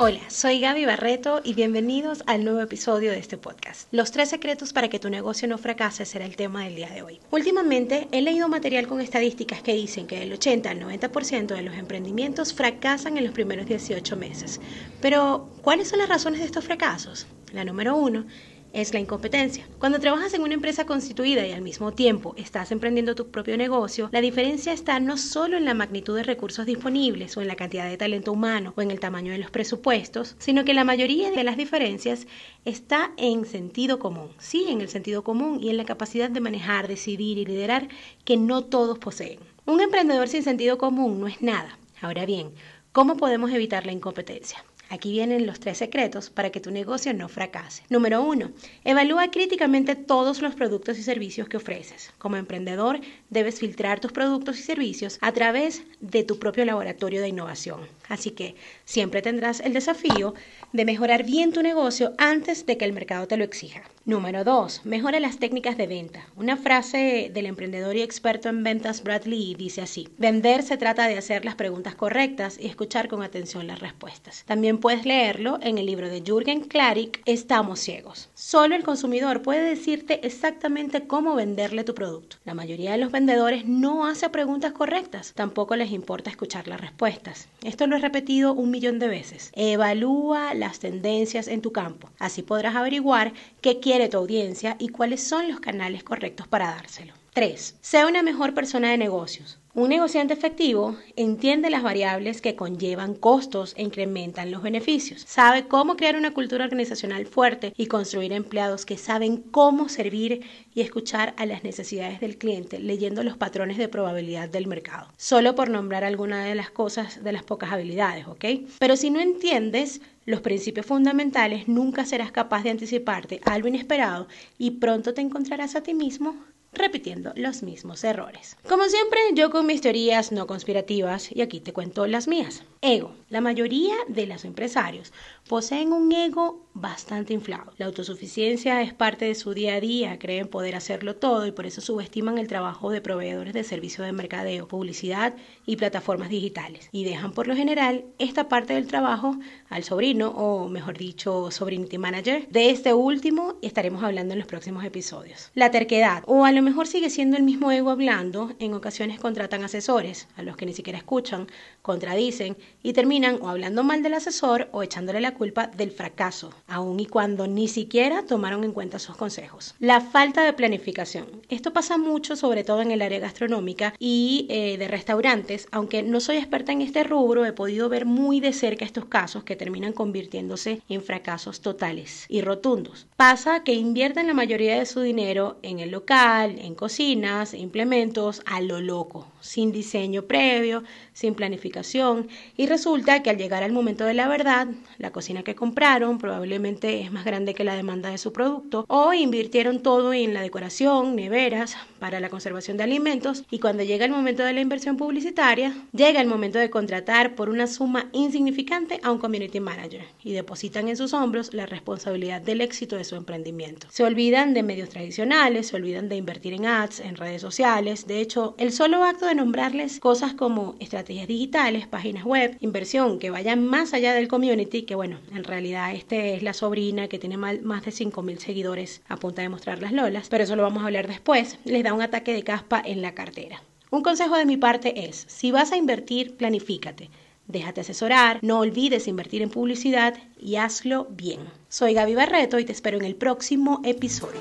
Hola, soy Gaby Barreto y bienvenidos al nuevo episodio de este podcast. Los tres secretos para que tu negocio no fracase será el tema del día de hoy. Últimamente he leído material con estadísticas que dicen que el 80 al 90% de los emprendimientos fracasan en los primeros 18 meses. Pero, ¿cuáles son las razones de estos fracasos? La número uno es la incompetencia. Cuando trabajas en una empresa constituida y al mismo tiempo estás emprendiendo tu propio negocio, la diferencia está no solo en la magnitud de recursos disponibles o en la cantidad de talento humano o en el tamaño de los presupuestos, sino que la mayoría de las diferencias está en sentido común. Sí, en el sentido común y en la capacidad de manejar, decidir y liderar que no todos poseen. Un emprendedor sin sentido común no es nada. Ahora bien, ¿cómo podemos evitar la incompetencia? Aquí vienen los tres secretos para que tu negocio no fracase. Número uno, evalúa críticamente todos los productos y servicios que ofreces. Como emprendedor, debes filtrar tus productos y servicios a través de tu propio laboratorio de innovación. Así que siempre tendrás el desafío de mejorar bien tu negocio antes de que el mercado te lo exija. Número 2. Mejora las técnicas de venta. Una frase del emprendedor y experto en ventas Brad Lee dice así. Vender se trata de hacer las preguntas correctas y escuchar con atención las respuestas. También puedes leerlo en el libro de Jürgen Klarik, Estamos ciegos. Solo el consumidor puede decirte exactamente cómo venderle tu producto. La mayoría de los vendedores no hace preguntas correctas. Tampoco les importa escuchar las respuestas. Esto lo repetido un millón de veces. Evalúa las tendencias en tu campo. Así podrás averiguar qué quieres de tu audiencia y cuáles son los canales correctos para dárselo. 3. Sea una mejor persona de negocios. Un negociante efectivo entiende las variables que conllevan costos e incrementan los beneficios. Sabe cómo crear una cultura organizacional fuerte y construir empleados que saben cómo servir y escuchar a las necesidades del cliente, leyendo los patrones de probabilidad del mercado. Solo por nombrar alguna de las cosas de las pocas habilidades, ¿ok? Pero si no entiendes los principios fundamentales, nunca serás capaz de anticiparte algo inesperado y pronto te encontrarás a ti mismo repitiendo los mismos errores. Como siempre, yo con mis teorías no conspirativas y aquí te cuento las mías. Ego. La mayoría de los empresarios poseen un ego bastante inflado. La autosuficiencia es parte de su día a día, creen poder hacerlo todo y por eso subestiman el trabajo de proveedores de servicios de mercadeo, publicidad y plataformas digitales y dejan por lo general esta parte del trabajo al sobrino o mejor dicho sobrinity manager. De este último estaremos hablando en los próximos episodios. La terquedad o a lo mejor sigue siendo el mismo ego hablando, en ocasiones contratan asesores a los que ni siquiera escuchan, contradicen y terminan o hablando mal del asesor o echándole la culpa del fracaso, aun y cuando ni siquiera tomaron en cuenta sus consejos. La falta de planificación. Esto pasa mucho, sobre todo en el área gastronómica y eh, de restaurantes. Aunque no soy experta en este rubro, he podido ver muy de cerca estos casos que terminan convirtiéndose en fracasos totales y rotundos. Pasa que invierten la mayoría de su dinero en el local, en cocinas, implementos, a lo loco, sin diseño previo, sin planificación y resulta que al llegar al momento de la verdad, la cocina que compraron probablemente es más grande que la demanda de su producto o invirtieron todo en la decoración, neveras, para la conservación de alimentos y cuando llega el momento de la inversión publicitaria, llega el momento de contratar por una suma insignificante a un community manager y depositan en sus hombros la responsabilidad del éxito de su emprendimiento. Se olvidan de medios tradicionales, se olvidan de invertir en ads, en redes sociales, de hecho, el solo acto de nombrarles cosas como estrategias digitales, páginas web, inversión que vayan más allá del community, que bueno, en realidad este es la sobrina que tiene más de 5.000 seguidores a punta de mostrar las lolas, pero eso lo vamos a hablar después, les da un ataque de caspa en la cartera. Un consejo de mi parte es, si vas a invertir, planifícate. Déjate asesorar, no olvides invertir en publicidad y hazlo bien. Soy Gaby Barreto y te espero en el próximo episodio.